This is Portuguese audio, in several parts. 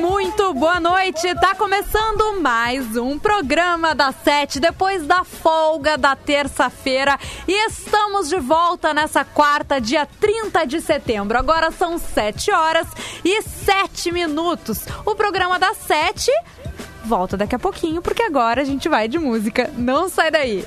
muito boa noite. Tá começando mais um programa da Sete depois da folga da terça-feira e estamos de volta nessa quarta, dia 30 de setembro. Agora são 7 horas e 7 minutos. O programa da Sete volta daqui a pouquinho porque agora a gente vai de música. Não sai daí.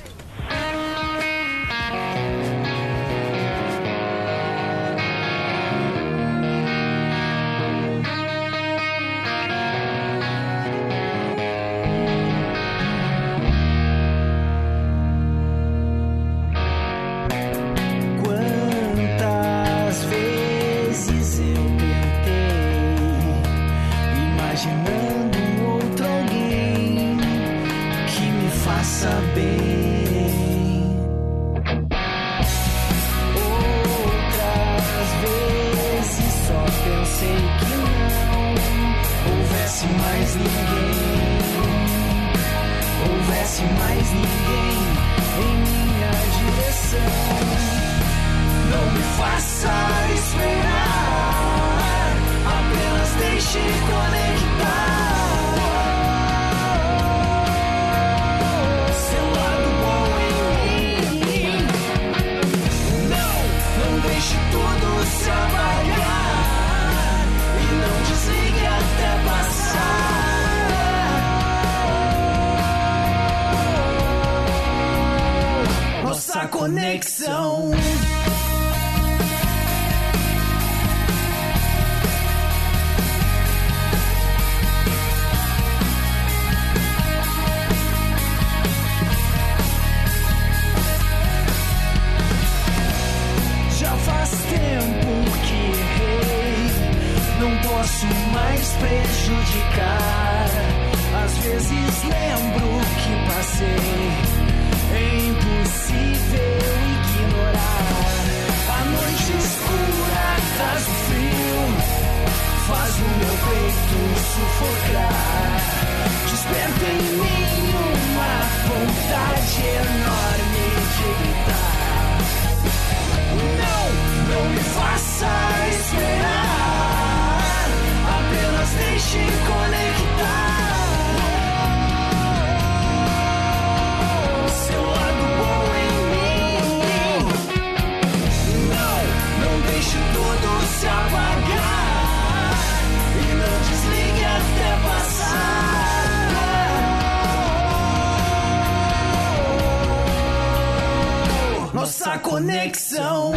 Nossa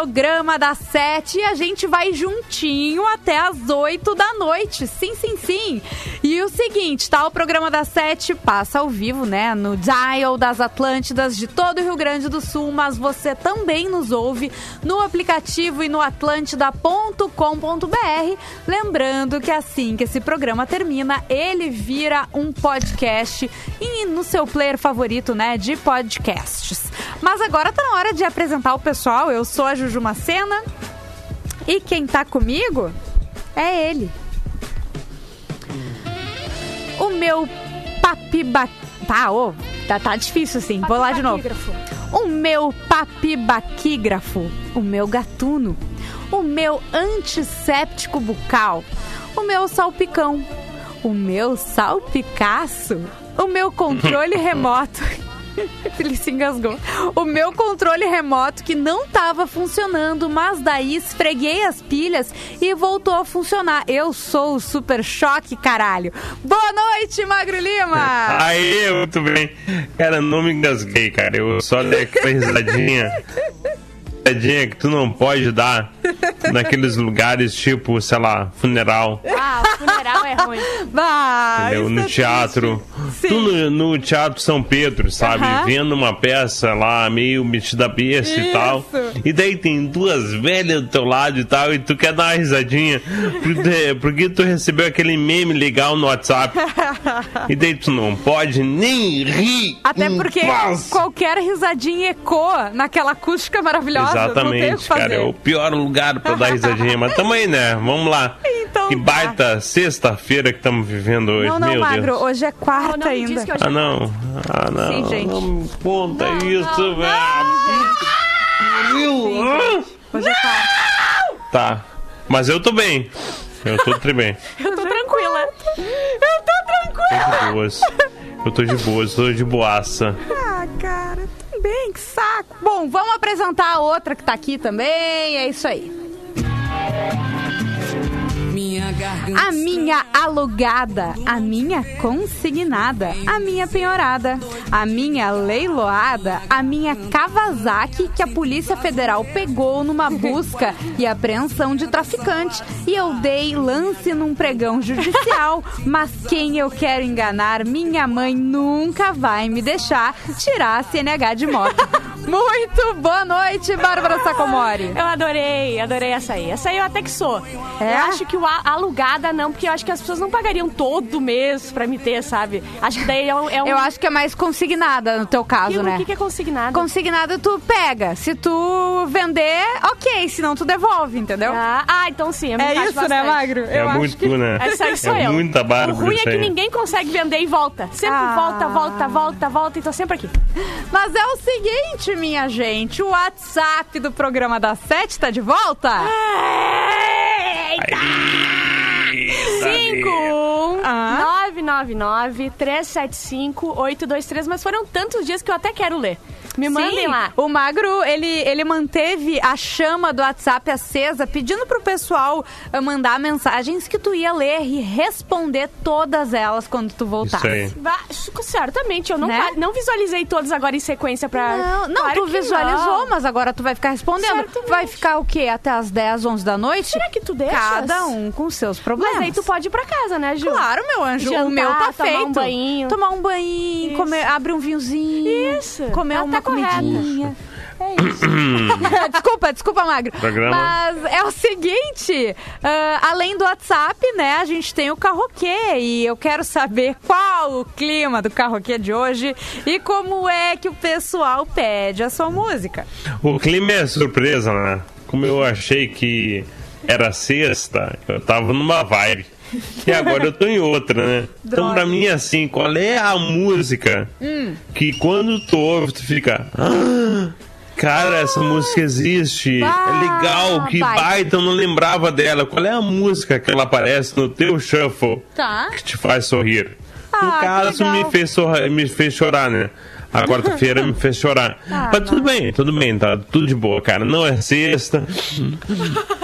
programa da Sete e a gente vai juntinho até as 8 da noite. Sim, sim, sim. E o seguinte, tá? O programa da Sete passa ao vivo, né? No Dial das Atlântidas de todo o Rio Grande do Sul, mas você também nos ouve no aplicativo e no atlântida.com.br. Lembrando que assim que esse programa termina, ele vira um podcast e no seu player favorito, né? De podcasts. Mas agora tá na hora de apresentar o pessoal. Eu sou a Juju Macena. E quem tá comigo É ele. O meu papiba... Tá, ô, tá, tá difícil assim. Vou lá de novo. O meu papibaquígrafo. O meu gatuno. O meu antisséptico bucal. O meu salpicão. O meu salpicaço. O meu controle remoto. Ele se engasgou. O meu controle remoto que não estava funcionando, mas daí esfreguei as pilhas e voltou a funcionar. Eu sou o Super Choque, caralho. Boa noite, Magro Lima! Aí, muito bem. Cara, não me engasguei, cara. Eu só dei aquela risadinha. Risadinha que tu não pode dar naqueles lugares tipo, sei lá, funeral. Ah, funeral é ruim. Bah, Entendeu? isso No é teatro. Tu no, no Teatro São Pedro, sabe? Aham. Vendo uma peça lá, meio metida besta e tal. Isso. E daí tem duas velhas do teu lado e tal, e tu quer dar uma risadinha. Porque, porque tu recebeu aquele meme legal no WhatsApp. E daí tu não pode nem rir. Até porque paz. qualquer risadinha ecoa naquela acústica maravilhosa. Não tem o que Exatamente, fazer. cara. É o pior lugar pra dar risadinha. Mas tamo aí, né? Vamos lá. Então que tá. baita sexta-feira que estamos vivendo hoje. Não, não, Meu Magro, Deus. hoje é quarta Não, não ainda. hoje Ah, não. Ah, não. Sim, gente. Não me conta Não, isso, velho. Viu? Hoje é quarta. Tá. Mas eu tô bem. Eu tô tri bem. Eu tô tranquila. Eu tô Tô tranquila. de boas. Eu tô de boas, tô de boaça. Ah, cara, também, que saco. Bom, vamos apresentar a outra que tá aqui também. É isso aí. A minha alugada, a minha consignada, a minha penhorada, a minha leiloada, a minha Kawasaki que a Polícia Federal pegou numa busca e apreensão de traficante e eu dei lance num pregão judicial, mas quem eu quero enganar, minha mãe nunca vai me deixar tirar a CNH de moto. Muito boa noite, Bárbara Sacomori. Eu adorei, adorei essa aí. Essa aí eu até que sou. É? Eu acho que o a- alugada não, porque eu acho que as pessoas não pagariam todo mês pra me ter, sabe? Acho que daí é um. É um Eu acho que é mais consignada no teu caso, que, né? O que, que é consignado? Consignado tu pega. Se tu vender, ok. Senão tu devolve, entendeu? Ah, ah, então sim. eu me é encaixo isso, né, bastante. Magro? É muito tu, né? Essa aí sou é eu. muita Bárbara O ruim é isso que ninguém consegue vender e volta. Sempre Ah. volta, volta, volta, volta e tô sempre aqui. Mas é o seguinte, minha gente. O WhatsApp do programa da Sete tá de volta? Eita! Eita, 5 Ah. 999 375 823 Mas foram tantos dias que eu até quero ler. Me mandem Sim, lá. O Magro, ele, ele manteve a chama do WhatsApp acesa, pedindo pro pessoal eh, mandar mensagens que tu ia ler e responder todas elas quando tu voltasse. Isso aí. Certamente, eu não, Né? não visualizei todos agora em sequência pra. Não, não Claro tu visualizou, não. mas agora tu vai ficar respondendo. Certamente. Vai ficar o quê? Até as 10, 11 da noite? Será que tu deixas? Cada um com seus problemas. Mas aí tu pode ir pra casa, né, Ju? Claro, meu anjo. Jantar, o meu tá tomar feito. um banho. Tomar um banho, comer, abre um vinhozinho. Isso, Comer tá- uma tá correta. É isso. desculpa, desculpa, Magro. Programa. Mas é o seguinte, ah, além do WhatsApp, né, a gente tem o Carroquê e eu quero saber qual o clima do Carroquê de hoje e como é que o pessoal pede a sua música. O clima é surpresa, né? Como eu achei que era sexta, eu tava numa vibe. E agora eu tô em outra, né? Então Droga. pra mim, assim, qual é a música que quando tu ouve, tu fica. "Ah, Cara, essa música existe. Bah, é legal, que baita, eu não lembrava dela. Qual é a música que ela aparece no teu shuffle Tá. que te faz sorrir? Ah, no caso, me fez, sorra- me fez chorar, né? A quarta-feira me fez chorar. Ah, Mas tudo bem, tudo bem, tá tudo de boa, cara. Não é sexta.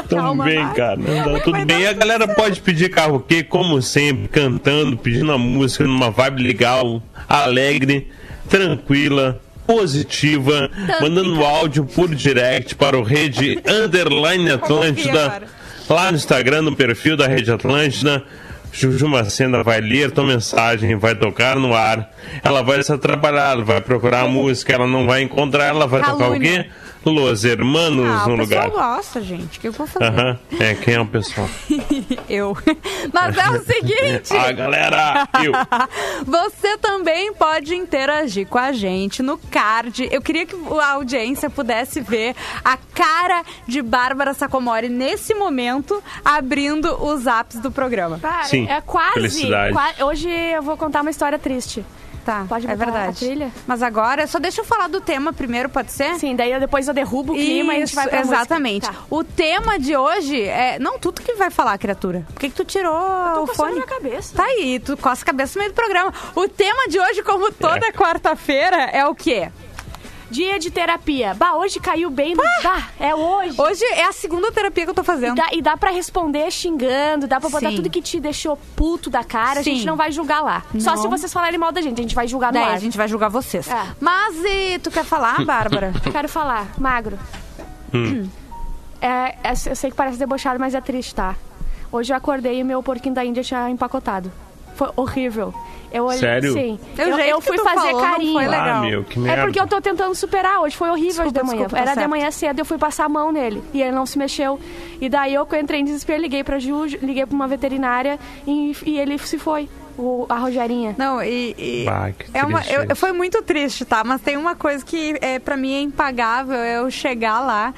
Tudo bem, vai. cara. Tá tudo bem. E a galera pode pedir karaokê, como sempre, cantando, pedindo a música numa vibe legal, alegre, tranquila. Positiva, mandando áudio por direct para o Rede Underline Atlântida, lá no Instagram, no perfil da Rede Atlântida. Juju Macena vai ler tua mensagem, vai tocar no ar. Ela vai se atrapalhar, ela vai procurar a música, ela não vai encontrar, ela vai tocar o Calúnia. quê? Los Hermanos Ah, no o pessoal lugar. gosta, gente. O que eu vou fazer? Aham. É, quem é o pessoal? Eu. Mas é o seguinte. Ah, galera! Eu. Você também pode interagir com a gente no card. Eu queria que a audiência pudesse ver a cara de Bárbara Sacomori nesse momento, abrindo os apps do programa. Cara, Sim, é quase, felicidade. qua- Hoje eu vou contar uma história triste. Tá, Pode é verdade. a trilha? Mas agora, só deixa eu falar do tema primeiro, pode ser? Sim, daí eu, depois eu derrubo o clima e a gente vai pra exatamente. Tá. O tema de hoje é. Não, tu que vai falar, criatura. Por que, que tu tirou tô o fone? minha cabeça. Tá aí, tu coça a cabeça no meio do programa. O tema de hoje, como toda É. quarta-feira, é o quê? Dia de terapia. Bah, hoje caiu bem. no- Bah, é hoje. Hoje é a segunda terapia que eu tô E fazendo. dá, e dá pra responder xingando, dá pra botar Sim. tudo que te deixou puto da cara, a Sim. gente não vai julgar lá. Só Não. se vocês falarem mal da gente, a gente vai julgar no Daí ar. a gente vai julgar vocês. É. Mas e tu quer falar, Bárbara? Quero falar, magro. É, é- eu sei que parece debochado, mas é triste, tá? Hoje eu acordei e meu porquinho da Índia tinha empacotado. Foi horrível. Eu olhei, Sério? Sim. O Eu, eu que fui fazer falou carinho. foi legal. Ah, meu, que É merda. porque eu tô tentando superar. Hoje foi horrível Desculpa, de manhã. desculpa, tá Era de manhã cedo, eu fui passar a mão nele. E ele não se mexeu. E daí eu entrei em desespero, liguei pra Ju, liguei pra uma veterinária e, e ele se foi. O, a Rogerinha. Não, e. e Bah, que é uma, eu, foi muito triste, tá? Mas tem uma coisa que é, pra mim é impagável: é eu chegar lá.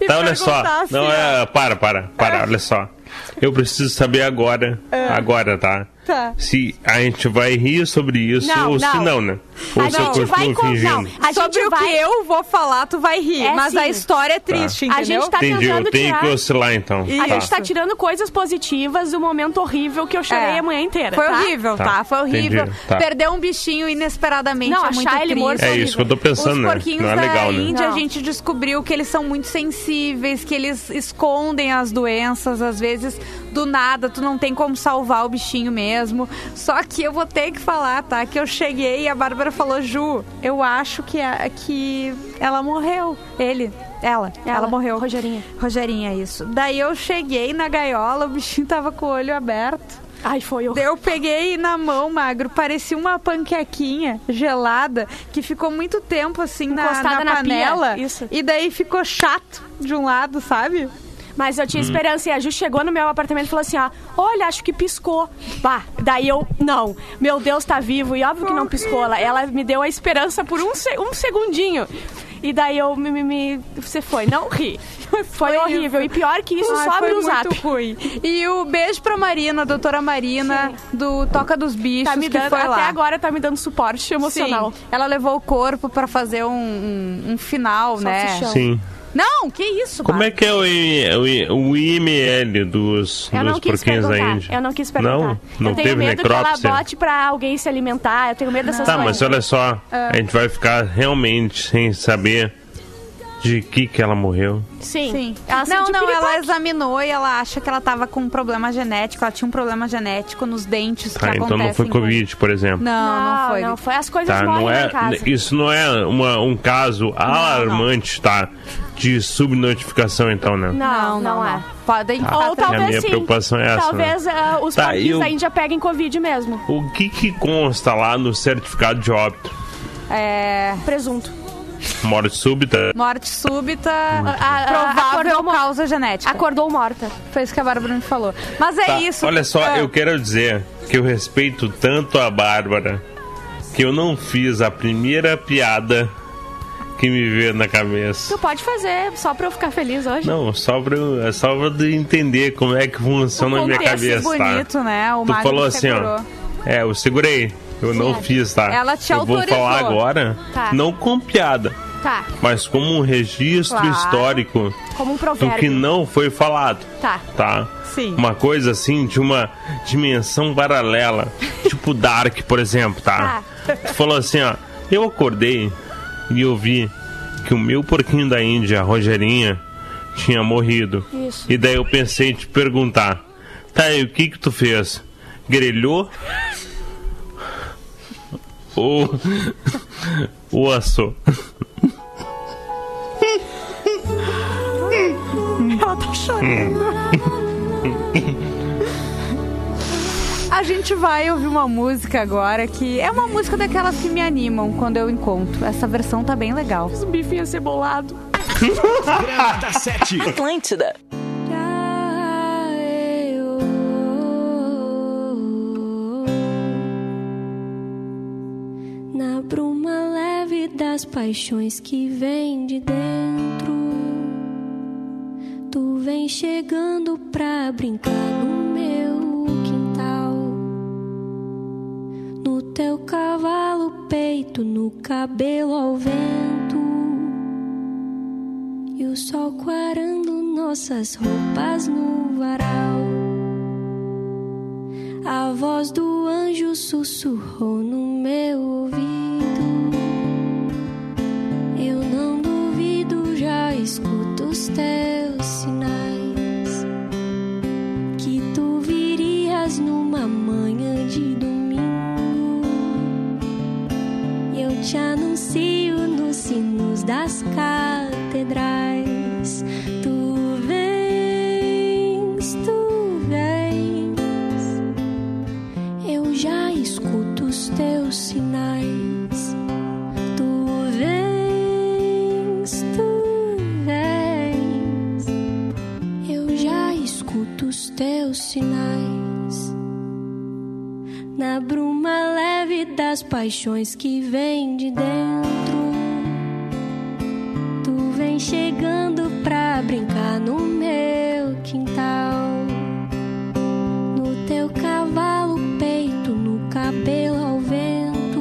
e Tá, olha só. assim, Não, é. Para, para, para, olha só. Eu preciso saber agora. Agora, tá? Tá. Se a gente vai rir sobre isso Não, ou se não. não, né? Ou A se eu gente vai continuo com- fingindo. não, a Sobre gente o vai... que eu vou falar, tu vai rir. É mas a sim. história é triste, A entendeu? gente tá Entendi, eu tentando tenho tirar... que oscilar então. A Tá. gente tá tirando coisas positivas do momento horrível que eu chorei É. a manhã inteira. Foi tá? horrível, tá? Tá, Foi horrível. entendi, tá. Perder um bichinho inesperadamente Não, é muito achar ele triste. morto É isso que eu tô pensando, Os né? porquinhos Não é da legal, né? Índia, a Não. gente descobriu que eles são muito sensíveis, que eles escondem as doenças, às vezes do nada, tu não tem como salvar o bichinho mesmo. Só que eu vou ter que falar, tá? Que eu cheguei e a Bárbara falou, Ju, eu acho que, a- que ela morreu. Ele, ela, ela, Ela, morreu. Rogerinha. Rogerinha, isso. Daí eu cheguei na gaiola, o bichinho tava com o olho aberto. Ai, foi horrível. eu peguei na mão, magro, parecia uma panquequinha gelada que ficou muito tempo assim na, na na pia, panela. isso. E daí ficou chato de um lado, sabe? Mas eu tinha esperança e a Ju chegou no meu apartamento e falou assim, ó, olha, acho que piscou. Pá, daí eu, não, meu Deus tá vivo. E óbvio que não piscou. Ela, ela me deu a esperança por um, um segundinho. E daí eu me, me, me- Você foi, não ri. Foi horrível. E pior que isso, Ai, sobe foi no zap. muito ruim. E o beijo pra Marina, a doutora Marina, do Toca dos Bichos, Tá me que dando, foi até lá. agora tá me dando suporte emocional. Sim, ela levou o corpo pra fazer um, um, um final, né? Salsichão. Sim. Não, que isso, Como é que é o, I- o, o IML dos, Eu não dos porquinhos da. Índia? Eu não quis perguntar. Não? Não eu tenho teve medo que ela necrópsia? bote pra alguém se alimentar. Eu tenho medo dessas Tá, coisas. mas olha só, Ah. a gente vai ficar realmente sem saber de que que ela morreu. Sim. Sim. Ela não, não, ela examinou e ela acha que ela tava com um problema genético. Ela tinha um problema genético nos dentes Tá, que então não foi com- Covid, por exemplo. Não, não, foi. Não, foi as coisas Tá, morrem não é, em casa. isso não é uma- um caso alarmante, tá? De subnotificação, então, né? Não, não, é. Podem ficar Ou talvez A minha sim. preocupação é essa, Talvez ah, os Tá, eu- da Índia peguem Covid mesmo. O que que consta lá no certificado de óbito? É, Presunto. Morte súbita? morte súbita, a- a- provável acordou causa genética. Acordou morta. Foi isso que a Bárbara me falou. Mas é Tá, isso. Olha só, Ah, eu quero dizer que eu respeito tanto a Bárbara que eu não fiz a primeira piada que me veio na cabeça. Tu pode fazer, só pra eu ficar feliz hoje. Não, só pra, eu- é só pra eu entender como é que funciona na minha contexto cabeça, tá? bonito, né? O Tu Magno falou assim, segurou. ó. É, eu segurei. Eu não fiz, tá? Ela te Eu vou autorizou. falar agora, Tá. não com piada, Tá, mas como um registro Claro. histórico como um do provérbio. que não foi falado, Tá. tá? Sim. Uma coisa assim de uma dimensão paralela, tipo Dark, por exemplo, tá? Tu falou assim, ó, eu acordei e eu vi que o meu porquinho da Índia, a Rogerinha, tinha morrido. Isso. E daí eu pensei em te perguntar, tá, e o que que tu fez? Grelhou? Ou... Ou assou? Ela tá chorando. A gente vai ouvir uma música agora que é uma música daquelas que me animam quando eu encontro. Essa versão tá bem legal. Os bifinhos cebolado. Programa da Sete. Atlântida. Das paixões que vem de dentro, tu vem chegando pra brincar no meu quintal. No teu cavalo, peito, no cabelo ao vento. E o sol quarando nossas roupas no varal. A voz do anjo sussurrou no meu ouvido. Paixões que vem de dentro. Tu vem chegando pra brincar no meu quintal. No teu cavalo, peito, no cabelo ao vento.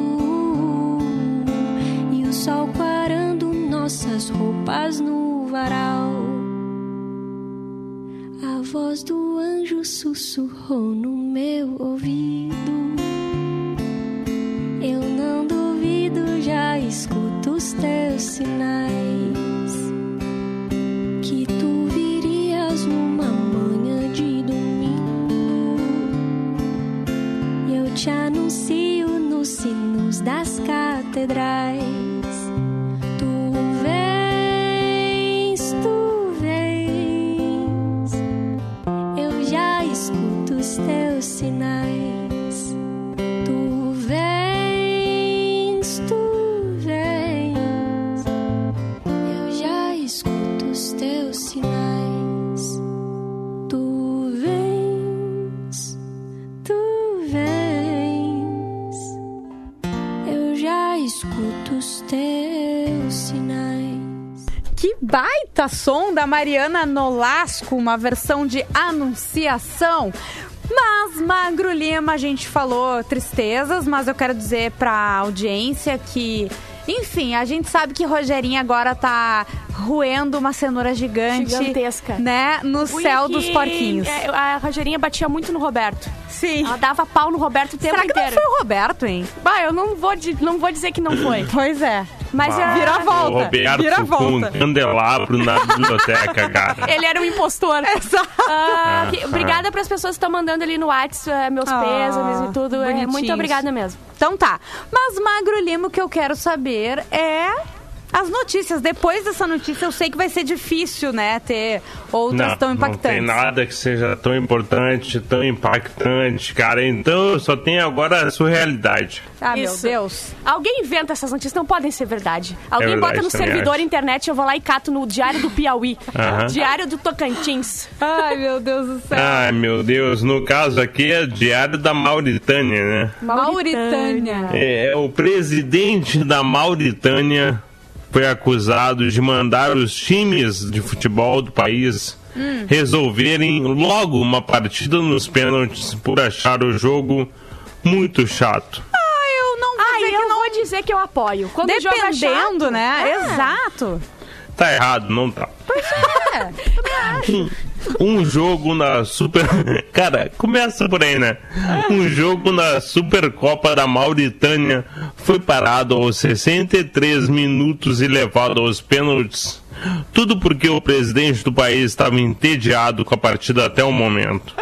E o sol quarando nossas roupas no varal. A voz do anjo sussurrou no meu ouvido. catedral. Baita som da Mariana Nolasco, uma versão de Anunciação. Mas, Magro Lima, a gente falou tristezas, mas eu quero dizer pra audiência que, enfim, a gente sabe que Rogerinha agora tá roendo uma cenoura gigante. Gigantesca. Né? No céu dos porquinhos. é, a Rogerinha batia muito no Roberto. Sim. Ela dava pau no Roberto o tempo Será que não inteiro. foi o Roberto, hein? Bah, eu não vou, não vou dizer que não foi. Pois é. Mas Ah. Vira a volta. O Roberto Vira a com um volta. candelabro na biblioteca, cara. ele era um impostor. Exato. Ah, que- obrigada para as pessoas que estão mandando ali no WhatsApp eh, meus Ah, pêsames e tudo. É, muito obrigada mesmo. Então tá. Mas, Magro Lima, o que eu quero saber é as notícias. Depois dessa notícia, eu sei que vai ser difícil, né, ter outras Não, tão não impactantes. tem nada que seja tão importante, tão impactante, cara. Então só tem agora a surrealidade. Ah, meu Isso. Deus. Alguém inventa essas notícias, não podem ser verdade. Alguém verdade, bota no servidor acho. internet, eu vou lá e cato no Diário do Piauí. Aham. Diário do Tocantins. Ai, meu Deus do céu. Ai, meu Deus, no caso aqui é diário da Mauritânia, né? Mauritânia. É, o presidente da Mauritânia foi acusado de mandar os times de futebol do país resolverem logo uma partida nos pênaltis por achar o jogo muito chato. Ah, eu não vou Ah, dizer que eu não. vou dizer que eu apoio. Quando é Dependendo, chato, né? é. Exato. Tá errado, não tá. É. Um jogo na Super. Cara, começa por aí, né? Um jogo na Supercopa da Mauritânia foi parado aos 63 minutos e levado aos pênaltis. Tudo porque o presidente do país estava entediado com a partida até o momento.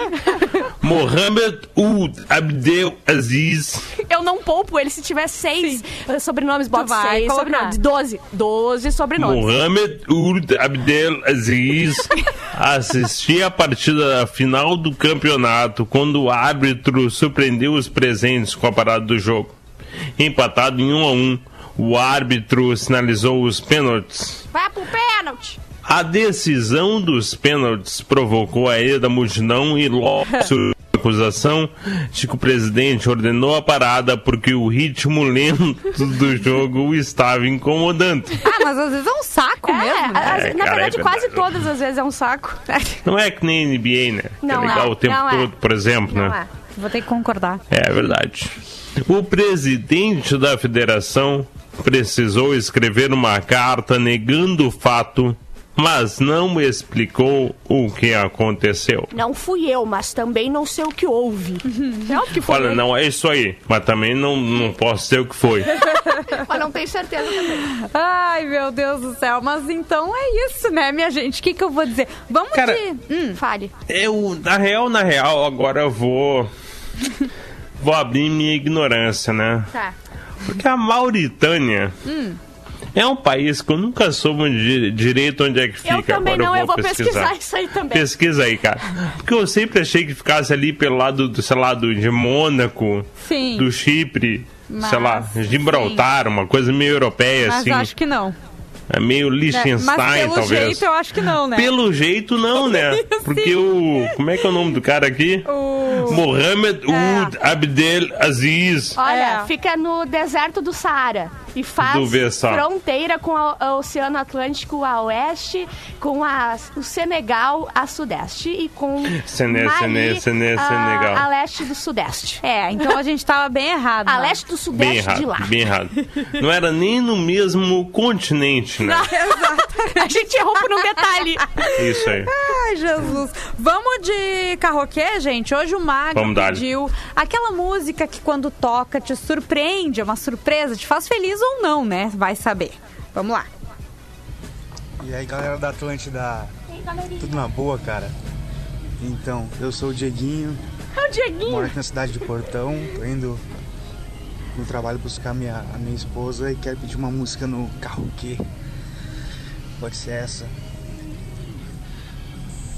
Mohamed Oud Abdel Aziz. Eu não poupo ele se tiver seis eh, sobrenomes, bota vai seis sobrenomes. Doze. Doze sobrenomes. Mohamed Oud Abdel Aziz assistia a partida da final do campeonato quando o árbitro surpreendeu os presentes com a parada do jogo. Empatado em 1 a 1, o árbitro sinalizou os pênaltis. Vai pro pênalti. A decisão dos pênaltis provocou a ira da multidão e logo acusação de que o presidente ordenou a parada porque o ritmo lento do jogo estava incomodando. Ah, mas às vezes é um saco É, mesmo, né? as- É, na cara, verdade, é quase todas as vezes é um saco. Não é que nem NBA, né? Que Não é legal é, o tempo não é. todo, por exemplo, Não né? é. Vou ter que concordar. É verdade. O presidente da federação precisou escrever uma carta negando o fato, mas não explicou o que aconteceu. Não fui eu, mas também não sei o que houve. Não, porque foi Olha, ele. não é isso aí, mas também não, não posso dizer o que foi. Mas não tenho certeza também. Ai, meu Deus do céu. Mas então é isso, né, minha gente? O que, que eu vou dizer? Vamos Cara, de. Hum, Fale. Eu, na real, na real, agora eu vou. Vou abrir minha ignorância, né? Tá. Porque a Mauritânia é um país que eu nunca soube di- direito onde é que fica. Eu também Agora não, eu vou pesquisar isso aí também. Pesquisa aí, cara. Porque eu sempre achei que ficasse ali pelo lado, do, sei lá, do, de Mônaco, Sim. do Chipre, Mas, sei lá, Gibraltar, uma coisa meio europeia, mas assim. acho que não. É meio né? Liechtenstein, Mas pelo talvez. jeito eu acho que não, né? Pelo jeito, não, né? Porque o. Como é que é o nome do cara aqui? O... Mohamed Oud Abdel Aziz. Olha, É. fica no deserto do Saara e faz fronteira com o, Oceano Atlântico a oeste, com a- o Senegal a sudeste e com Sene- Mali Sene- Sene- a, Senegal. a leste do sudeste. É, então a gente tava bem errado. A né? leste do Bem sudeste de lá. errado, bem errado. Não era nem no mesmo continente, né? A gente errou por um detalhe. Isso aí. Ai, Jesus. Vamos de carroquê, gente? Hoje o dar-lhe. pediu aquela música que quando toca te surpreende, é uma surpresa, te faz feliz ou não, né? Vai saber. Vamos lá. E aí galera da Atlântida, tudo na boa, cara? Então, eu sou o Dieguinho, É o Dieguinho. moro aqui na cidade de Portão, tô indo no trabalho buscar minha, a minha esposa e quero pedir uma música no karaokê. Pode ser essa.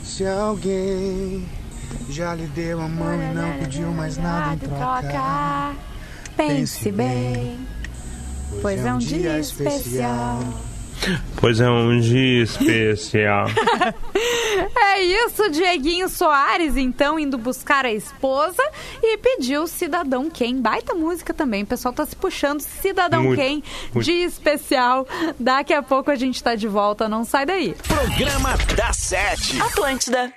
Se alguém já lhe deu a mão e não pediu mais nada em troca, Pense bem, pois é um dia especial. Pois é um dia especial. É isso, Dieguinho Soares, então, indo buscar a esposa e pediu Cidadão Quem. Baita música também, o pessoal tá se puxando Cidadão Muito, Quem, muito. dia especial. Daqui a pouco a gente tá de volta, não sai daí. Programa da Sete. Atlântida.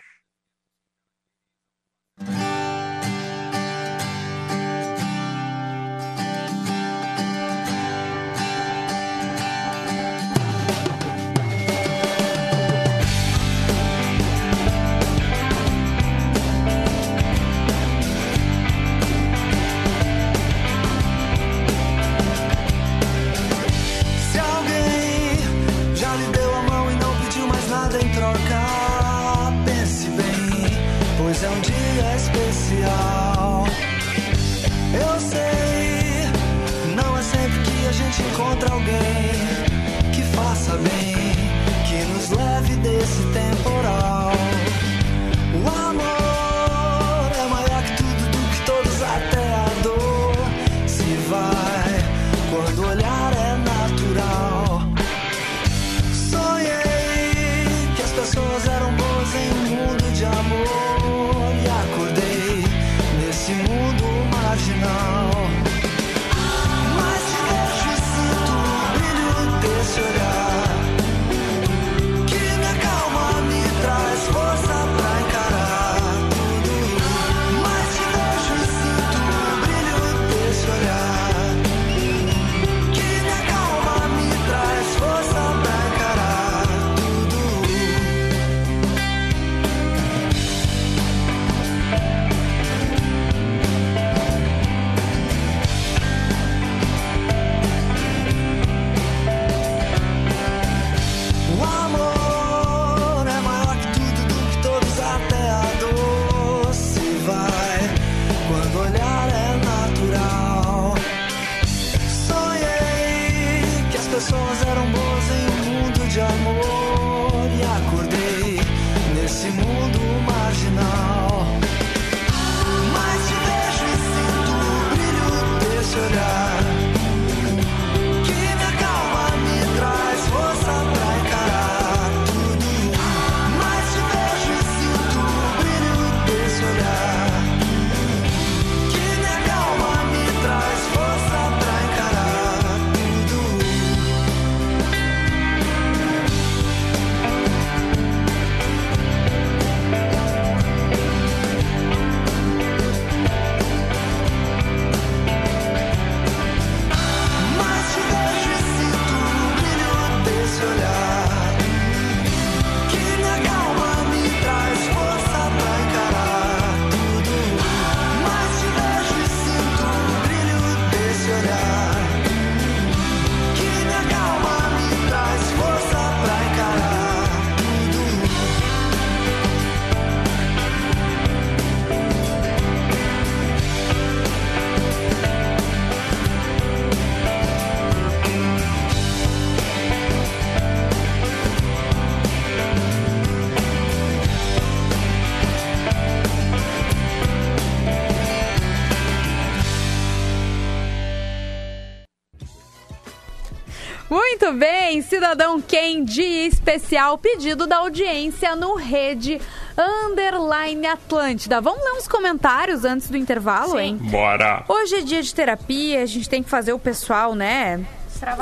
Muito bem, cidadão Ken de especial pedido da audiência no Rede Underline Atlântida. Vamos ler uns comentários antes do intervalo, hein? Bora. Hoje é dia de terapia, a gente tem que fazer o pessoal, né?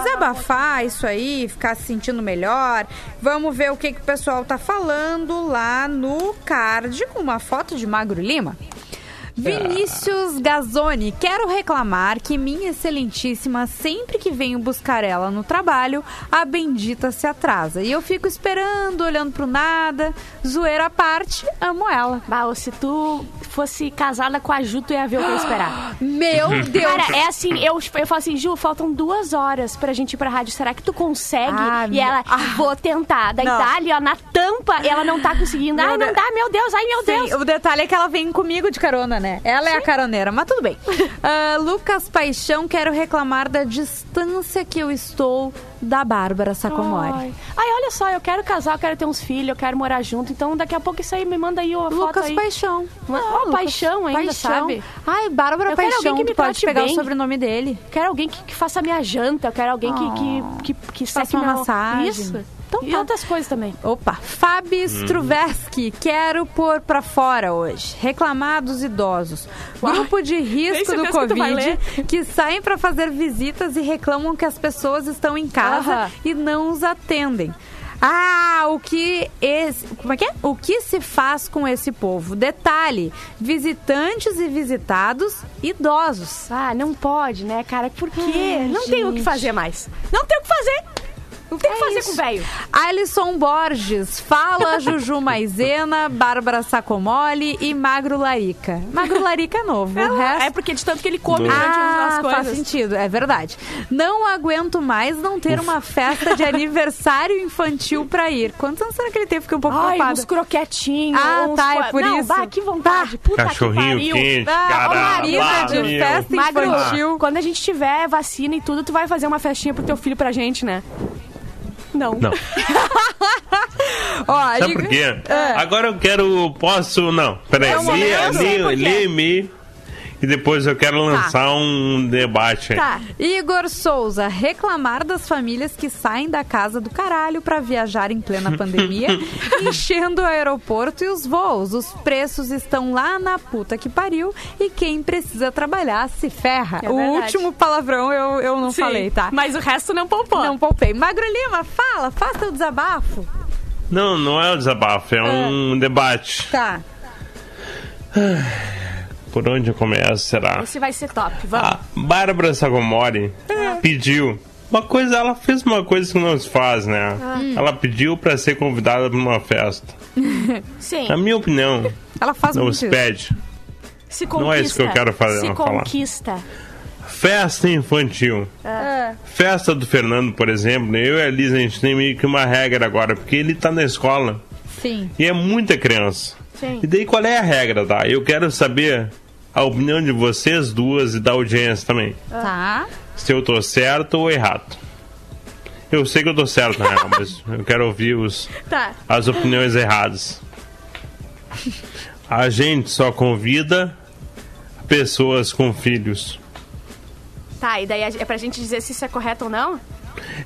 Desabafar isso aí, ficar se sentindo melhor. Vamos ver o que, que o pessoal tá falando lá no card com uma foto de Magro Lima. Vinícius Gazzoni, quero reclamar que minha excelentíssima, sempre que venho buscar ela no trabalho, a bendita se atrasa. E eu fico esperando, olhando pro nada. Zoeira à parte, amo ela. Bah, se tu fosse casada com a Ju, tu ia ver o que eu esperar. Meu Deus! Cara, é assim, eu, eu falo assim, Ju, faltam duas horas pra gente ir pra rádio. Será que tu consegue? Ah, e ela, vou tentar. Daí Não. dá ali, ó, na tampa, ela não tá conseguindo. Ai, Meu não Deus. dá, meu Deus, ai, meu Deus. Sim, o detalhe é que ela vem comigo de carona, né? Ela é a caroneira, mas tudo bem. Ah, Lucas Paixão, quero reclamar da distância que eu estou da Bárbara Sacomori. Ai. Ai, olha só, eu quero casar, eu quero ter uns filhos, eu quero morar junto. Então, daqui a pouco isso aí, me manda aí foto Lucas aí. Paixão. Ah, Lucas Paixão ainda, sabe? Ai, Bárbara Eu quero alguém Paixão, que me pode pegar bem. o sobrenome dele. Quero alguém que, que faça minha janta, eu quero alguém que, que, que, que Faça uma meu... massagem. Isso. Então e tá. outras coisas também. Opa, Fabi Struveski, quero pôr pra fora hoje. Reclamar dos idosos. Grupo de risco do certeza que Covid que saem pra fazer visitas e reclamam que as pessoas estão em casa Aham. e não os atendem. Ah, o que esse, como é que é? O que se faz com esse povo? Detalhe: visitantes e visitados idosos. Ah, não pode, né, cara? Por quê? Ai, não tem o que gente. fazer mais. Não tem o que fazer. O que É fazer isso. com o velho. Alisson Borges, fala Juju Maisena, Bárbara Sacomoli e Magro Larica. Magro Larica é novo, o resto... É porque de tanto que ele come Não. durante as Ah, coisas. faz sentido, é verdade. Não aguento mais não ter uma festa de aniversário infantil pra ir. Quantos anos será que ele tem? Fiquei um pouco Ai, preocupada. uns croquetinhos. Ah, uns tá, é por não, isso. Bah, que vontade. Puta Cachorrinho que pariu. quente, Ah, de festa Magro, infantil. quando a gente tiver vacina e tudo, tu vai fazer uma festinha pro teu filho pra gente, né? Não. Não. Ó, Sabe ele- por quê? É. Agora eu quero. Posso. Não, peraí. É um momento, Lê, eu sei e depois eu quero lançar um debate. Tá. Igor Souza, reclamar das famílias que saem da casa do caralho pra viajar em plena pandemia, enchendo o aeroporto e os voos. Os preços estão lá na puta que pariu e quem precisa trabalhar se ferra. É o último palavrão eu, eu não Sim, falei, tá? Mas o resto não poupou. Não poupei. Magro Lima, fala, faça o desabafo. Não, não é um desabafo, é um debate. Tá. Por onde eu começo, será? Esse vai ser top. Vamos. A Bárbara Sacomori pediu. Uma coisa, ela fez uma coisa que não se faz, né? Ela pediu pra ser convidada pra uma festa. Sim. Na minha opinião, Ela faz não muito se pede. Se conquista. Não é isso que eu quero fazer- Se falar. conquista. Festa infantil. É. Festa do Fernando, por exemplo, eu e a Liz, a gente tem meio que uma regra agora, porque ele tá na escola Sim. e é muita criança. Sim. E daí qual é a regra, tá? Eu quero saber a opinião de vocês duas e da audiência também. Tá. Se eu tô certo ou errado. Eu sei que eu tô certo, real, mas eu quero ouvir os, Tá. as opiniões erradas. A gente só convida pessoas com filhos. Tá, e daí é pra gente dizer se isso é correto ou não?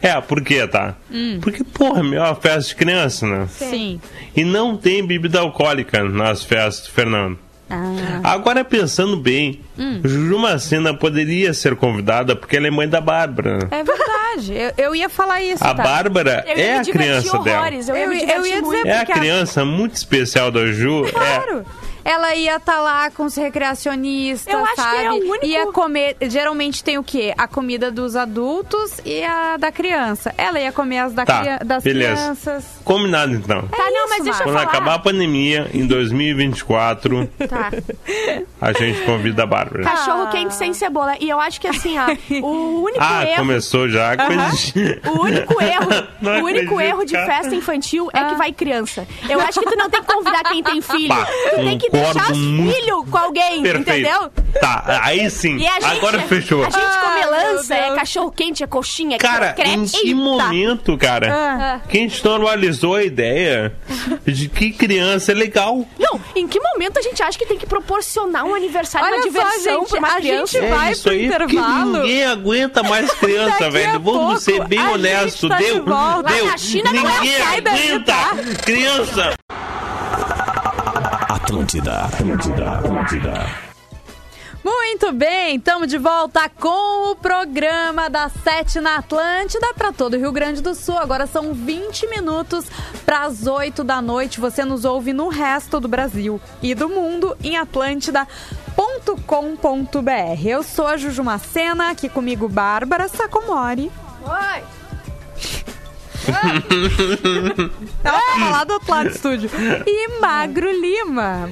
É, por quê, tá? Porque, porra, meu, é uma festa de criança, né? Sim. E não tem bebida alcoólica nas festas do Fernando. Ah. Agora, pensando bem, Juju Macena poderia ser convidada porque ela é mãe da Bárbara. É verdade. Eu, eu ia falar isso, A tá? Bárbara Eu ia é me a criança dela. horrores. Eu ia Eu- eu divertir ia dizer. É a porque a- criança muito especial da Ju. É, Claro. Ela ia estar lá com os recreacionistas, Eu acho que sabe? é o único- Ia comer. Geralmente tem o quê? A comida dos adultos e a da criança. Ela ia comer as da Tá, cria- das beleza. crianças. Combinado então. Tá, não, mas isso, deixa eu Quando falar. acabar a pandemia, em 2024, Tá. a gente convida a Bárbara. Cachorro quente sem cebola. E eu acho que assim, ó, o único Ah, erro. começou já O único erro, Não o único erro de festa infantil é que vai criança. Eu acho que tu não tem que convidar quem tem filho. Pá, tu tem que deixar os muito. filhos com alguém, Perfeito. entendeu? Tá, aí sim. E a gente, Agora fechou. A gente Ah, come lança, é cachorro quente, é coxinha, é Cara, creme. em que Eita. momento, cara, Ah. que a gente normalizou a ideia de que criança é legal? Não, em que momento a gente acha que tem que proporcionar um aniversário, Olha uma só, diversão gente, pra uma a criança? gente vai é isso pro aí, porque intervalo. ninguém aguenta mais criança, velho. vamos pouco, ser bem honesto. tá de Deu, volta. deu. Na China não é Ninguém daí, aguenta. tá? Criança. Atlântida, Atlântida, Atlântida. Muito bem, estamos de volta com o programa das 7 na Atlântida para todo o Rio Grande do Sul. Agora são 20 minutos para as 8 da noite. Você nos ouve no resto do Brasil e do mundo em atlântida.com.br. Eu sou a Juju Macena, aqui comigo Bárbara Sacomori. Oi! Ela tava lá do outro lado do estúdio. E Magro Lima.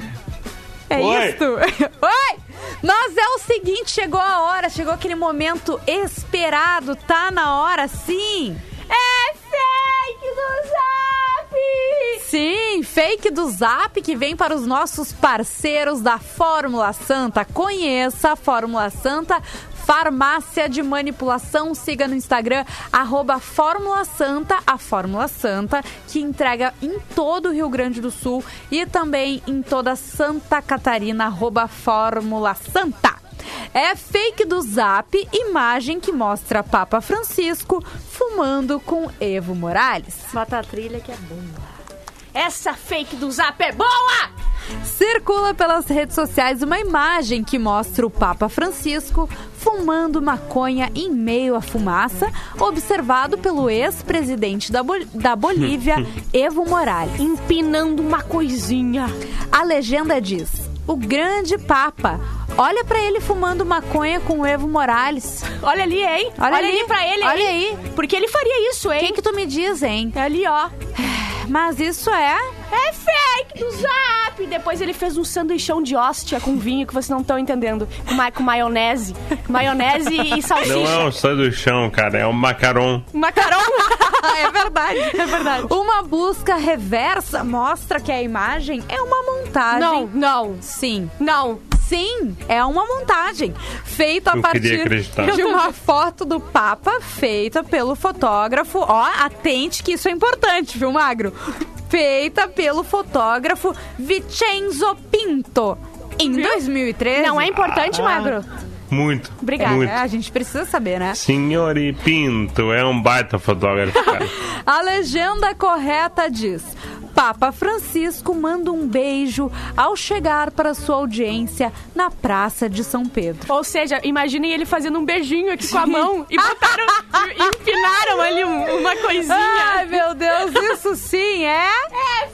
É Oi. isso? Oi! Mas é o seguinte, chegou a hora, chegou aquele momento esperado, tá na hora, sim. É fake do Zap! Sim, fake do Zap que vem para os nossos parceiros da Fórmula Santa. Conheça a Fórmula Santa. Farmácia de Manipulação, siga no Instagram, arroba Fórmula Santa, a Fórmula Santa, que entrega em todo o Rio Grande do Sul e também em toda Santa Catarina, arroba Fórmula Santa. É fake do Zap, imagem que mostra Papa Francisco fumando com Evo Morales. Bota a trilha que é boa. Essa fake do Zap é boa! Circula pelas redes sociais uma imagem que mostra o Papa Francisco fumando maconha em meio à fumaça, observado pelo ex-presidente da, Bol- da Bolívia, Evo Morales. Empinando uma coisinha. A legenda diz: O grande Papa. Olha pra ele fumando maconha com o Evo Morales. Olha ali, hein? Olha ali. ali pra ele, Olha hein? aí. Porque ele faria isso, hein? que, que tu me diz, hein? É ali, ó. Mas isso é. É fake do Zap! Depois ele fez um sanduichão de hóstia com vinho que vocês não estão entendendo. Com, ma com maionese. Maionese e salsicha. Não é um sai do chão, cara. É um macaron. Macarão. é verdade. É verdade. Uma busca reversa mostra que a imagem é uma montagem. não, não, Sim. não. Sim, é uma montagem feita a partir de uma foto do Papa feita pelo fotógrafo. Ó, atente que isso é importante, viu, Magro? Feita pelo fotógrafo Vincenzo Pinto em 2013. Não é importante, Ah. Magro? Muito. Obrigada. Muito. A gente precisa saber, né? Senhor e Pinto é um baita fotógrafo, cara. A legenda correta diz: Papa Francisco manda um beijo ao chegar para sua audiência na Praça de São Pedro. Ou seja, imaginem ele fazendo um beijinho aqui com a mão e botaram, e empinaram ali um- uma coisinha. Ai, meu Deus, isso sim é. É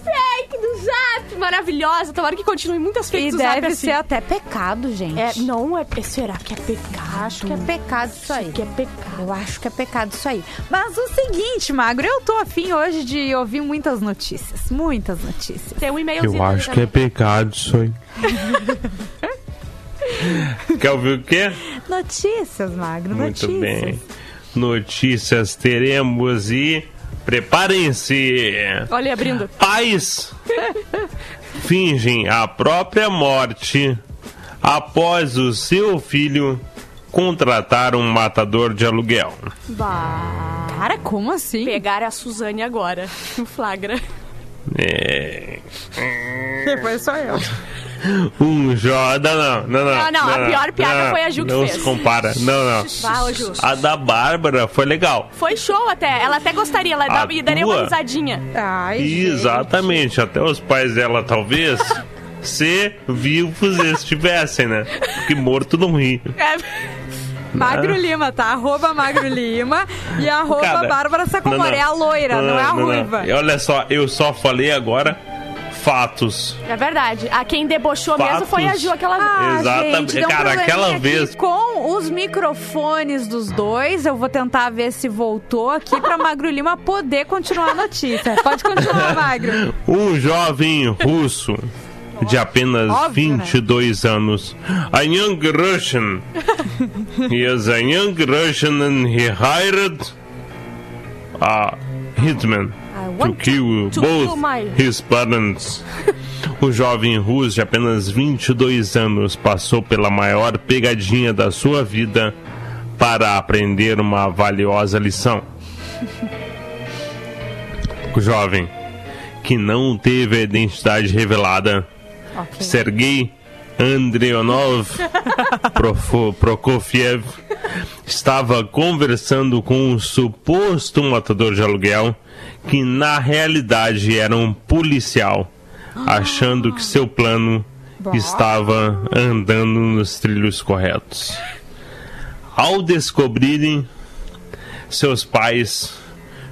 fake do Zap! Maravilhosa. Tomara que continue muitas fakes E do Zap deve assim. ser até pecado, gente. É, não é... Será que é pecado? Acho que é pecado isso aí. que é pecado. Eu acho que é pecado isso aí. Mas o seguinte, Magro, eu tô afim hoje de ouvir muitas notícias. Muitas notícias. Tem um e-mailzinho Eu acho que é pecado isso aí. Quer ouvir o quê? Notícias, Magro, Muito notícias. bem. Notícias teremos e preparem-se. Olha, abrindo. Pais fingem a própria morte após o seu filho contratar um matador de aluguel. Cara, como assim? Pegaram a Suzane agora, no flagra. É, Depois sou eu. Um jovem. Não, não, não, não. Não, não, a pior piada não, foi a Ju que Não fez. se compara. Não, não. Ju. A da Bárbara foi legal. Foi show até. Ela até gostaria, ela A dá- daria uma risadinha. Ai, gente. Exatamente. Até os pais dela, talvez, se vivos estivessem, né? Porque morto não ri. É, Magro Lima, tá? Arroba Magro Lima e arroba Cara, Bárbara Sacomori. É a loira, não, é a ruiva. E Olha só, eu só falei agora fatos. é verdade. A quem debochou mesmo foi a Fatos. Ju aquela vez. Ah, Exatamente. gente, um Cara, aquela vez- Com os microfones dos dois, eu vou tentar ver se voltou aqui pra Magro Lima poder continuar a notícia. Pode continuar, Magro. Um jovem russo de apenas Óbvio, né? 22 anos. A young Russian. he is a young Russian and he hired a hitman to kill to both kill my- his parents. O jovem russo de apenas 22 anos passou pela maior pegadinha da sua vida para aprender uma valiosa lição. O jovem, que não teve a identidade revelada, Sergei Andreonov Prokofiev estava conversando com um suposto matador de aluguel que na realidade era um policial, achando que seu plano estava andando nos trilhos corretos. Ao descobrirem seus pais,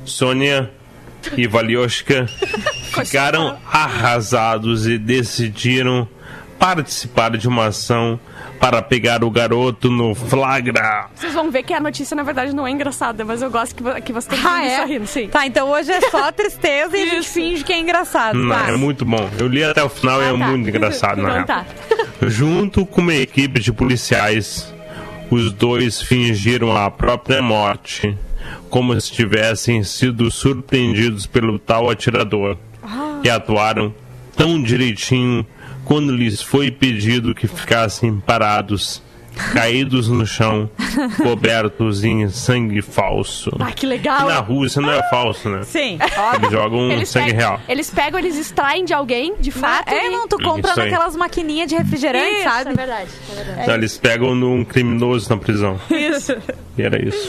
Sônia e Valioshka ficaram arrasados e decidiram participar de uma ação para pegar o garoto no flagra. Vocês vão ver que a notícia, na verdade, não é engraçada, mas eu gosto que, que você tem Ah, é? sorrindo, sim. Tá, então hoje é só tristeza e a gente finge que é engraçado. Não, tá? é muito bom. Eu li até o final e é Ah, tá. muito engraçado, na Então real. tá. Junto com uma equipe de policiais, os dois fingiram a própria morte, como se tivessem sido surpreendidos pelo tal atirador, e atuaram tão direitinho quando lhes foi pedido que ficassem parados, caídos no chão, cobertos em sangue falso. Ah, que legal. Na Rússia não é falso, né? Sim. Eles jogam Eles sangue pegam, real. eles pegam, eles extraem de alguém, de fato. É, e- não, tu compra naquelas maquininhas de refrigerante, Isso, sabe? é verdade. É verdade. Então, eles pegam num criminoso na prisão. Isso. E era isso.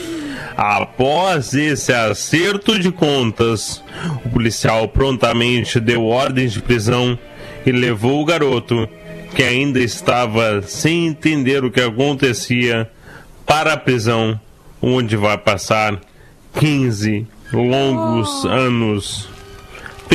Após esse acerto de contas, o policial prontamente deu ordens de prisão e levou o garoto, que ainda estava sem entender o que acontecia, para a prisão, onde vai passar 15 longos anos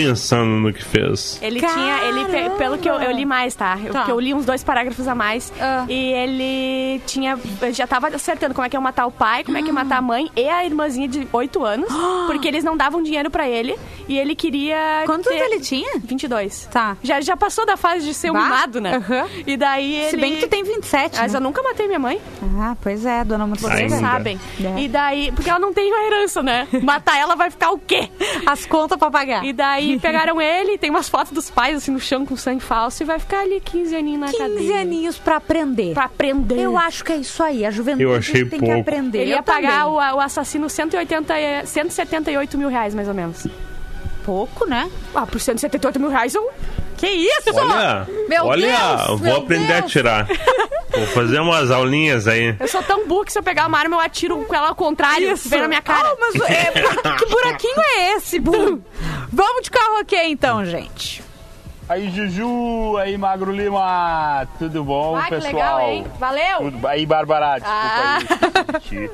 pensando no que fez. Ele tinha, ele pe- pelo que eu, eu li mais, tá? Eu, Tá. que eu li uns dois parágrafos a mais. Ah. E ele tinha. Já tava acertando como é que é matar o pai, como é que é matar a mãe e a irmãzinha de 8 anos. Porque eles não davam dinheiro pra ele. E ele queria. Quantos ter- ele tinha? 22. Tá. Já, já passou da fase de ser um Bah. mimado, né? Aham. E daí ele. Se bem que tu tem 27, Mas né? eu nunca matei minha mãe. Ah, pois é, dona Vocês Morcega. Ainda. sabem. É. E daí. Porque ela não tem uma herança, né? Matar ela vai ficar o quê? As contas pra pagar. E daí pegaram ele, tem umas fotos dos pais assim no chão com sangue falso e vai ficar ali 15 aninhos na 15 cadeia. aninhos pra aprender. Pra aprender. Eu acho que é isso aí, a juventude Eu achei tem que pouco. aprender. Ele ia Eu pagar o, o assassino 180, e- 178 mil reais, mais ou menos. pouco, né? Ah, por 178 mil reais eu... Que isso? Olha, Meu olha, Deus, vou meu aprender a Deus. tirar. Vou fazer umas aulinhas aí. Eu sou tão burro que se eu pegar uma arma eu atiro com ela ao contrário, Isso. vem na minha cara. Ah, mas é, que buraquinho é esse, Bu? Vamos de carroquê então, gente. Aí, Juju, aí, Magro Lima, tudo bom, Ai, que pessoal? legal, hein? Valeu! Tudo... Aí, Bárbara, desculpa Ah. aí.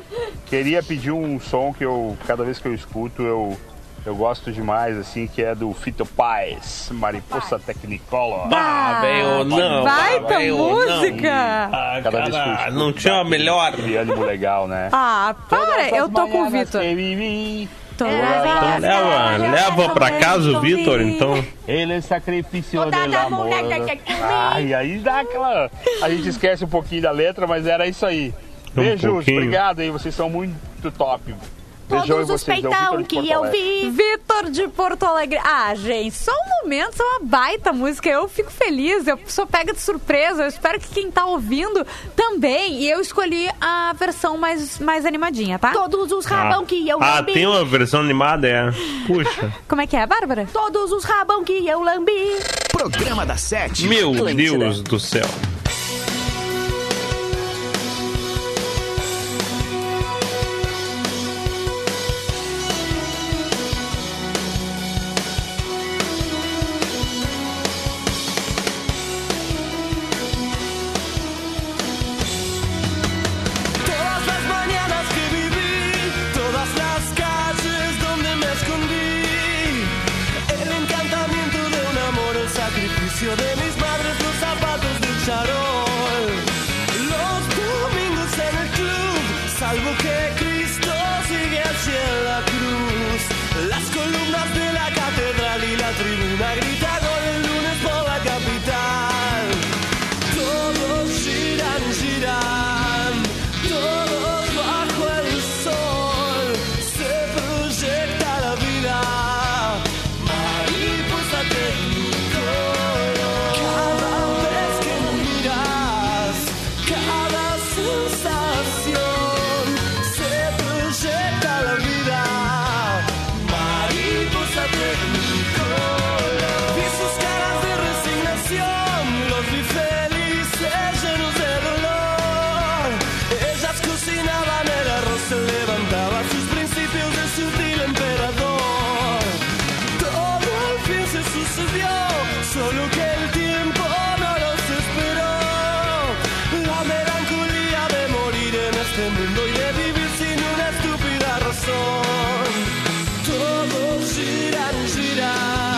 Queria pedir um som que eu, cada vez que eu escuto, eu, eu gosto demais, assim, que é do Fito Paz, Mariposa Technicolor. Ah, velho, não. Baita velho, música! Ah, Cada vez que eu escuto, não tinha a melhor. Aquele ânimo legal, né? Ah, para, eu tô com o Vitor. Que vivi, Tô- Então leva, leva pra casa o Vitor, então. Ele é sacrifício Toda del da amor. Ai, aí dá aquela. A gente esquece um pouquinho da letra, mas era isso aí. Um Beijos, pouquinho. obrigado aí, vocês são muito top. Todos os é peitão que eu vi. Vitor de Porto Alegre. Ah, gente, só um momento, é uma baita música. Eu fico feliz, eu sou pega de surpresa. Eu espero que quem tá ouvindo também. E eu escolhi a versão mais, mais animadinha, tá? Todos os rabão que eu Ah, lambi. tem uma versão animada, é. Puxa. Como é que é, Bárbara? Todos os rabão que eu lambi. Programa da Sete. Meu Atlântida. Deus do céu. Vivir sin una estúpida razón. Todos giran, giran,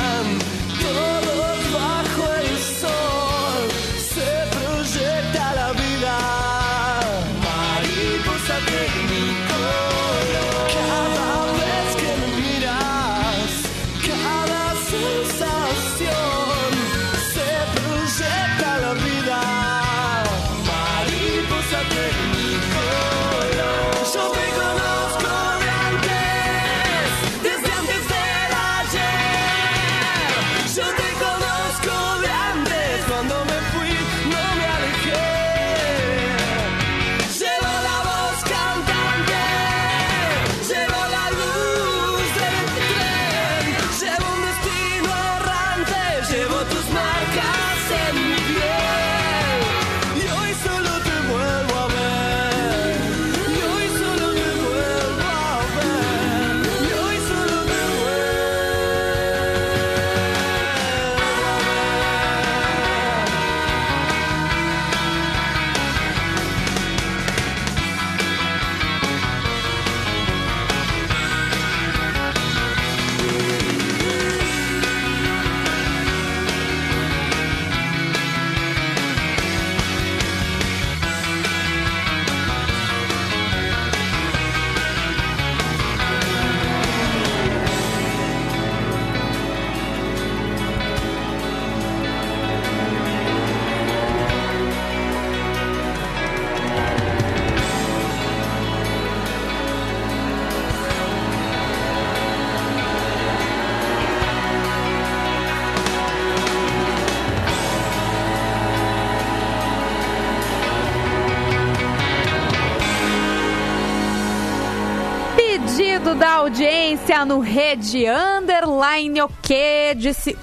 no Rede Underline o quê? Disse.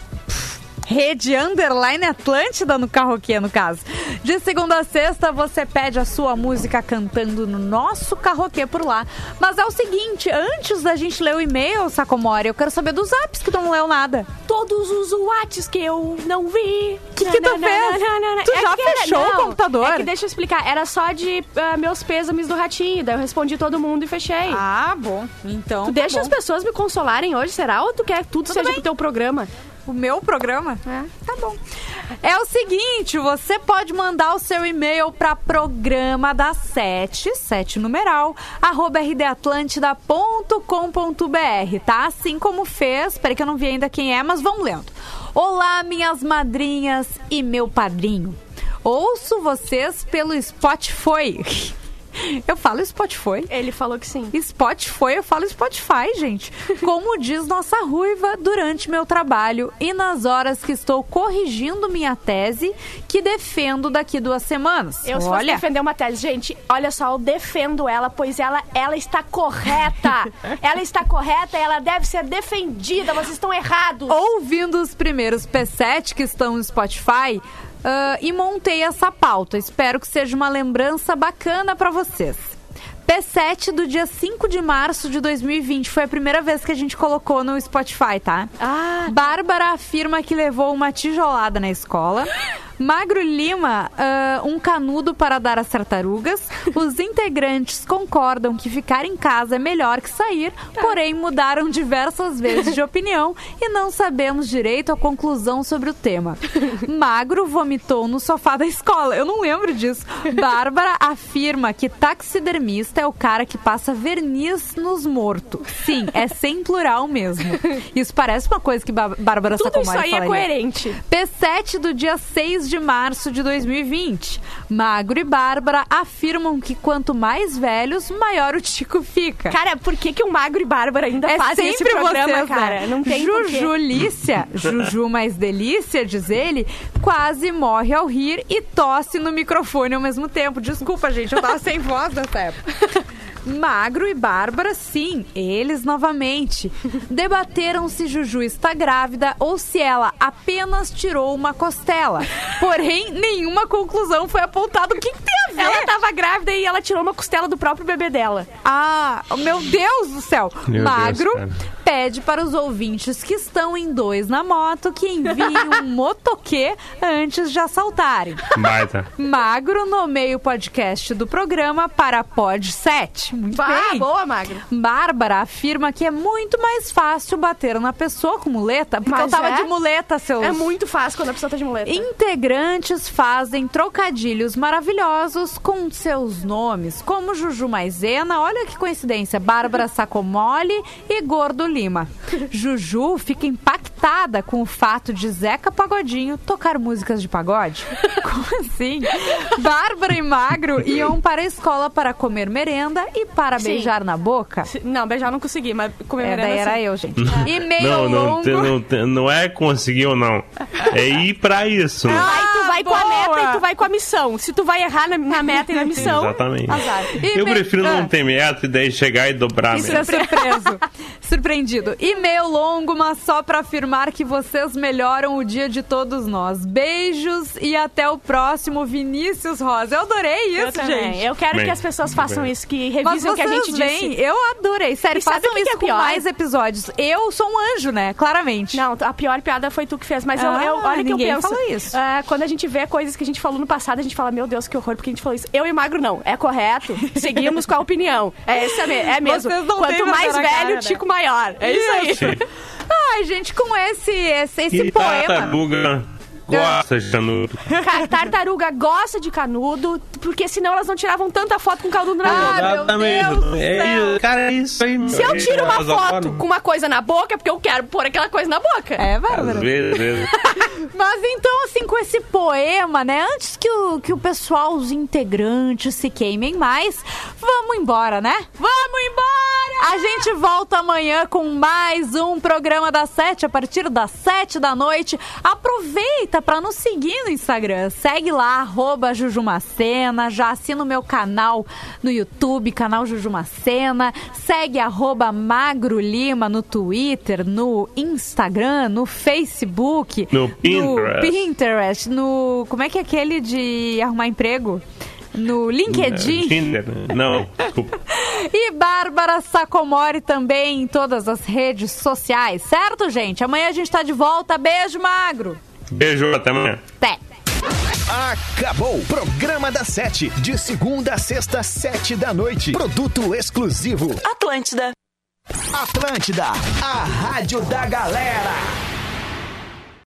Rede Underline Atlântida no Carroquê, no caso. De segunda a sexta, você pede a sua música cantando no nosso Carroquê por lá. Mas é o seguinte, antes da gente ler o e-mail, Sacomori, eu quero saber dos apps que tu não leu nada. Todos os whats que eu não vi. O que, que tu fez? Tu já fechou o computador? É que deixa eu explicar. Era só de ah, meus pêsames do ratinho. Daí eu respondi todo mundo e fechei. Ah, bom. Então. Tu tá deixa bom. as pessoas me consolarem hoje, será? Ou tu quer que tudo, Tudo seja bem. pro teu programa? O meu programa? É. Tá bom. É o seguinte, você pode mandar o seu e-mail para programa da 7, 7 numeral, arroba rdatlântida.com.br, tá? Assim como fez, peraí que eu não vi ainda quem é, mas vamos lendo. Olá, minhas madrinhas e meu padrinho. Ouço vocês pelo Spotify. Eu falo Spotify. Ele falou que sim. Spotify, eu falo Spotify, gente. Como diz nossa ruiva, durante meu trabalho e nas horas que estou corrigindo minha tese, que defendo daqui duas semanas. Eu, se fosse defender uma tese, gente, olha só, eu defendo ela, pois ela, ela está correta. ela está correta, ela deve ser defendida, vocês estão errados. ouvindo os primeiros P7 que estão no Spotify, ah, e montei essa pauta. Espero que seja uma lembrança bacana pra vocês. P7 do dia 5 de março de 2020 foi a primeira vez que a gente colocou no Spotify, tá? Ah, Bárbara afirma que levou uma tijolada na escola. Magro Lima, ah, um canudo para dar às tartarugas. Os integrantes concordam que ficar em casa é melhor que sair, porém mudaram diversas vezes de opinião e não sabemos direito a conclusão sobre o tema. Magro vomitou no sofá da escola. Eu não lembro disso. Bárbara afirma que taxidermista é o cara que passa verniz nos mortos. Sim, é sem plural mesmo. Isso parece uma coisa que Bá- Bárbara tudo isso Sacomori aí é falaria. coerente. P7 do dia 6 de março de 2020. Magro e Bárbara afirmam que quanto mais velhos, maior o Tico fica. Cara, por que, que o Magro e Bárbara ainda é fazem esse programa, vocês, cara? Não tem. Jujulícia, Juju mais delícia, diz ele, quase morre ao rir e tosse no microfone ao mesmo tempo. Desculpa, gente, eu tava sem voz nessa época. Magro e Bárbara, sim, eles novamente. Debateram se Juju está grávida ou se ela apenas tirou uma costela. Porém, nenhuma conclusão foi apontada. O que, que tem a ver? Ela tava grávida e ela tirou uma costela do próprio bebê dela. Ah, meu Deus do céu. Meu Magro Deus. Pede para os ouvintes que estão em dois na moto que enviem um motoquê antes de assaltarem. Baita. Magro nomeia o podcast do programa para Pod 7. Muito Ah, bem. boa, Magro. Bárbara afirma que é muito mais fácil bater na pessoa com muleta, porque Mas eu tava é? de muleta, seus... É muito fácil quando a pessoa tá de muleta. Integrantes fazem trocadilhos maravilhosos com seus nomes, como Juju Maisena, olha que coincidência, Bárbara Sacomole e Gordo Lima. Juju fica impactada com o fato de Zeca Pagodinho tocar músicas de pagode. Como assim? Bárbara e Magro iam para a escola para comer merenda e para Sim. beijar na boca. Não, beijar não consegui, mas comer É, merenda daí era eu, gente. E meio Não, não, longo. não, não é conseguir ou não. É ir pra isso. Aí tu vai com a boa! meta e tu vai com a missão. Se tu vai errar na, na meta e na missão, Exatamente. azar. E Eu me- prefiro Ah. não ter meta e daí chegar e dobrar Isso mesmo. é surpreso. Surpreendido. E-mail longo, mas só pra afirmar que vocês melhoram o dia de todos nós. Beijos e até o próximo, Vinícius Rosa. Eu adorei isso, Eu também. gente. Eu quero Bem, que as pessoas façam bem. isso, que Mas revisem o que a gente veem, disse. eu adorei. Sério, E façam que que isso é com pior? mais episódios. Eu sou um anjo, né? Claramente. Não, a pior piada foi tu que fez, mas eu, Ah, eu- olha que eu penso. falou isso. ah, quando a gente vê coisas que a gente falou no passado, a gente fala, meu Deus, que horror, porque a gente falou isso. Eu e o Magro não, é correto. Seguimos com a opinião. É, esse é, é mesmo. Vocês não têm Quanto mais velho, cara, né? Tico maior. É isso aí. Sim. Ai, gente, com esse, esse, esse poema. tartaruga gosta de canudo. Ca- Tartaruga gosta de canudo, porque senão elas não tiravam tanta foto com canudo na boca. Ah, meu Exatamente. É isso, cara, é isso aí. meu. Se eu tiro uma foto com uma coisa na boca, é porque eu quero pôr aquela coisa na boca. É, Às Bárbara. vezes, às vezes. Mas então, assim, com esse poema, né? Antes que o, que o pessoal, os integrantes, se queimem mais, vamos embora, né? Vamos embora! A gente volta amanhã com mais um programa das sete, a partir das sete da noite. Aproveita para nos seguir no Instagram. Segue lá, arroba Jujumacena. Já assina o meu canal no YouTube, canal Jujumacena. Segue arroba Magro Lima no Twitter, no Instagram, no Facebook. No Pinterest. Pinterest, no. Como é que é aquele de arrumar emprego? No LinkedIn. Tinder. Não, desculpa. E Bárbara Sacomori também em todas as redes sociais, certo, gente? Amanhã a gente tá de volta. Beijo, magro. Beijo, até amanhã. Até. Acabou! Programa da Sete, de segunda a sexta, sete da noite. Produto exclusivo. Atlântida. Atlântida, a rádio da galera.